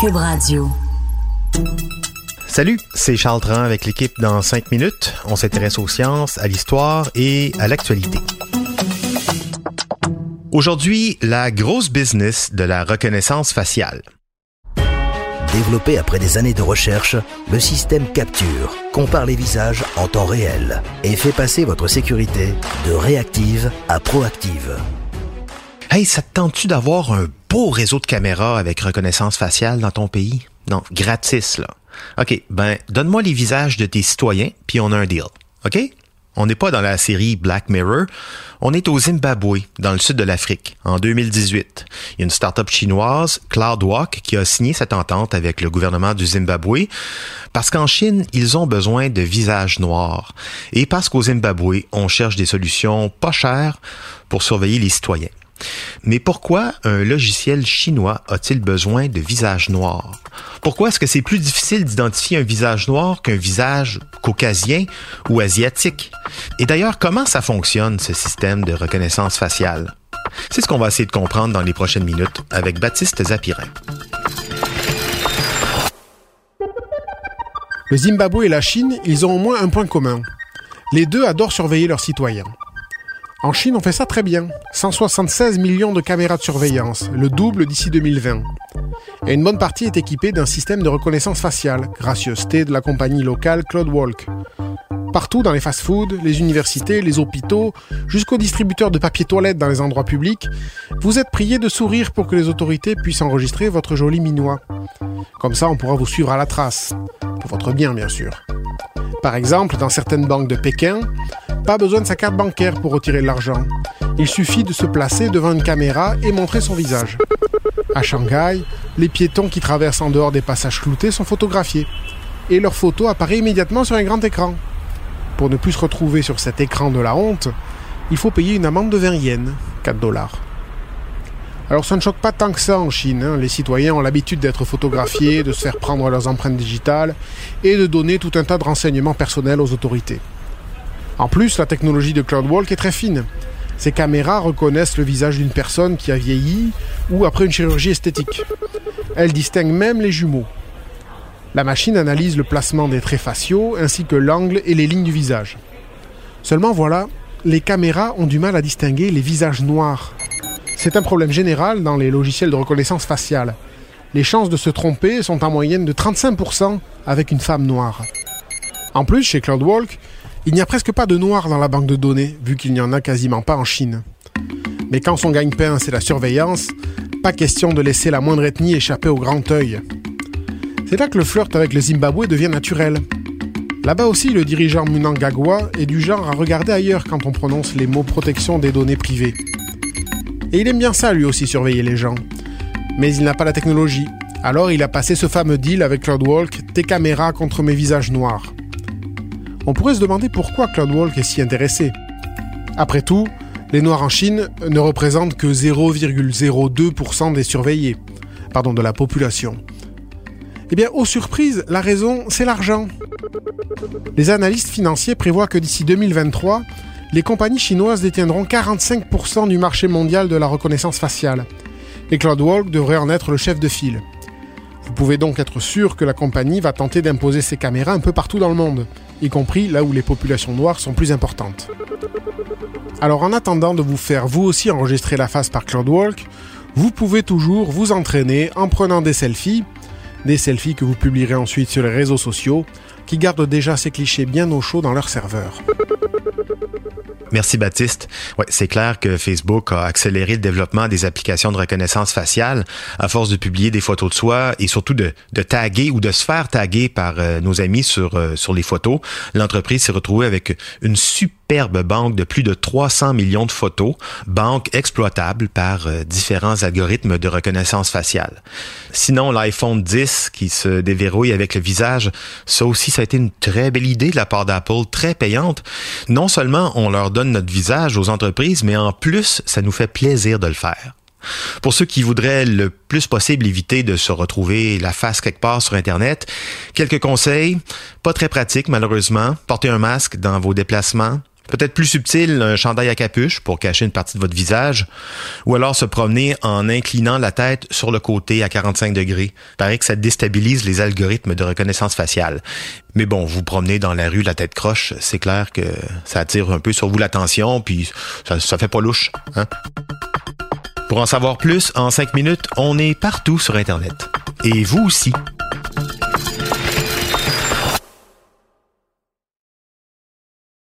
Cube Radio. Salut, c'est Charles Tran avec l'équipe dans 5 minutes. On s'intéresse aux sciences, à l'histoire et à l'actualité. Aujourd'hui, la grosse business de la reconnaissance faciale. Développé après des années de recherche, le système Capture compare les visages en temps réel et fait passer votre sécurité de réactive à proactive. Hey, ça te tente-tu d'avoir un beau réseau de caméras avec reconnaissance faciale dans ton pays? Non, gratis, là. OK, ben, donne-moi les visages de tes citoyens, puis on a un deal. OK? On n'est pas dans la série Black Mirror. On est au Zimbabwe, dans le sud de l'Afrique, en 2018. Il y a une start-up chinoise, CloudWalk, qui a signé cette entente avec le gouvernement du Zimbabwe parce qu'en Chine, ils ont besoin de visages noirs et parce qu'au Zimbabwe, on cherche des solutions pas chères pour surveiller les citoyens. Mais pourquoi un logiciel chinois a-t-il besoin de visage noir? Pourquoi est-ce que c'est plus difficile d'identifier un visage noir qu'un visage caucasien ou asiatique? Et d'ailleurs, comment ça fonctionne, ce système de reconnaissance faciale? C'est ce qu'on va essayer de comprendre dans les prochaines minutes avec Baptiste Zapirin. Le Zimbabwe et la Chine, ils ont au moins un point commun. Les deux adorent surveiller leurs citoyens. En Chine, on fait ça très bien. 176 millions de caméras de surveillance, le double d'ici 2020. Et une bonne partie est équipée d'un système de reconnaissance faciale, gracieuseté de la compagnie locale CloudWalk. Partout dans les fast-foods, les universités, les hôpitaux, jusqu'aux distributeurs de papier toilette dans les endroits publics, vous êtes prié de sourire pour que les autorités puissent enregistrer votre joli minois. Comme ça, on pourra vous suivre à la trace. Pour votre bien, bien sûr. Par exemple, dans certaines banques de Pékin, pas besoin de sa carte bancaire pour retirer de l'argent. Il suffit de se placer devant une caméra et montrer son visage. À Shanghai, les piétons qui traversent en dehors des passages cloutés sont photographiés. Et leur photo apparaît immédiatement sur un grand écran. Pour ne plus se retrouver sur cet écran de la honte, il faut payer une amende de 20 yens, 4 dollars. Alors ça ne choque pas tant que ça en Chine. Hein. Les citoyens ont l'habitude d'être photographiés, de se faire prendre leurs empreintes digitales et de donner tout un tas de renseignements personnels aux autorités. En plus, la technologie de CloudWalk est très fine. Ces caméras reconnaissent le visage d'une personne qui a vieilli ou après une chirurgie esthétique. Elles distinguent même les jumeaux. La machine analyse le placement des traits faciaux ainsi que l'angle et les lignes du visage. Seulement voilà, les caméras ont du mal à distinguer les visages noirs. C'est un problème général dans les logiciels de reconnaissance faciale. Les chances de se tromper sont en moyenne de 35% avec une femme noire. En plus, chez CloudWalk, il n'y a presque pas de noir dans la banque de données, vu qu'il n'y en a quasiment pas en Chine. Mais quand son gagne-pain c'est la surveillance, pas question de laisser la moindre ethnie échapper au grand œil. C'est là que le flirt avec le Zimbabwe devient naturel. Là-bas aussi, le dirigeant Munangagwa est du genre à regarder ailleurs quand on prononce les mots protection des données privées. Et il aime bien ça lui aussi surveiller les gens. Mais il n'a pas la technologie. Alors il a passé ce fameux deal avec CloudWalk, tes caméras contre mes visages noirs. On pourrait se demander pourquoi CloudWalk est si intéressé. Après tout, les Noirs en Chine ne représentent que 0,02% des surveillés, pardon, de la population. Eh bien, aux surprises, la raison, c'est l'argent. Les analystes financiers prévoient que d'ici 2023, les compagnies chinoises détiendront 45% du marché mondial de la reconnaissance faciale. Et CloudWalk devrait en être le chef de file. Vous pouvez donc être sûr que la compagnie va tenter d'imposer ses caméras un peu partout dans le monde, y compris là où les populations noires sont plus importantes. Alors en attendant de vous faire vous aussi enregistrer la face par CloudWalk, vous pouvez toujours vous entraîner en prenant des selfies, des selfies que vous publierez ensuite sur les réseaux sociaux, qui gardent déjà ces clichés bien au chaud dans leur serveur. Merci Baptiste. Ouais, c'est clair que Facebook a accéléré le développement des applications de reconnaissance faciale à force de publier des photos de soi et surtout de, taguer ou de se faire taguer par euh, nos amis sur, euh, sur les photos. L'entreprise s'est retrouvée avec une superbe banque de plus de 300 millions de photos, banque exploitable par euh, différents algorithmes de reconnaissance faciale. Sinon, l'iPhone 10 qui se déverrouille avec le visage, ça aussi, ça a été une très belle idée de la part d'Apple, très payante. Non seulement on leur donne notre visage aux entreprises, mais en plus, ça nous fait plaisir de le faire. Pour ceux qui voudraient le plus possible éviter de se retrouver la face quelque part sur Internet, quelques conseils, pas très pratiques malheureusement. Portez un masque dans vos déplacements, Peut-être plus subtil, un chandail à capuche pour cacher une partie de votre visage, ou alors se promener en inclinant la tête sur le côté à 45 degrés. Paraît que ça déstabilise les algorithmes de reconnaissance faciale. Mais bon, vous promenez dans la rue la tête croche, c'est clair que ça attire un peu sur vous l'attention, puis ça, ça fait pas louche. Hein? Pour en savoir plus, en 5 minutes, on est partout sur Internet. Et vous aussi.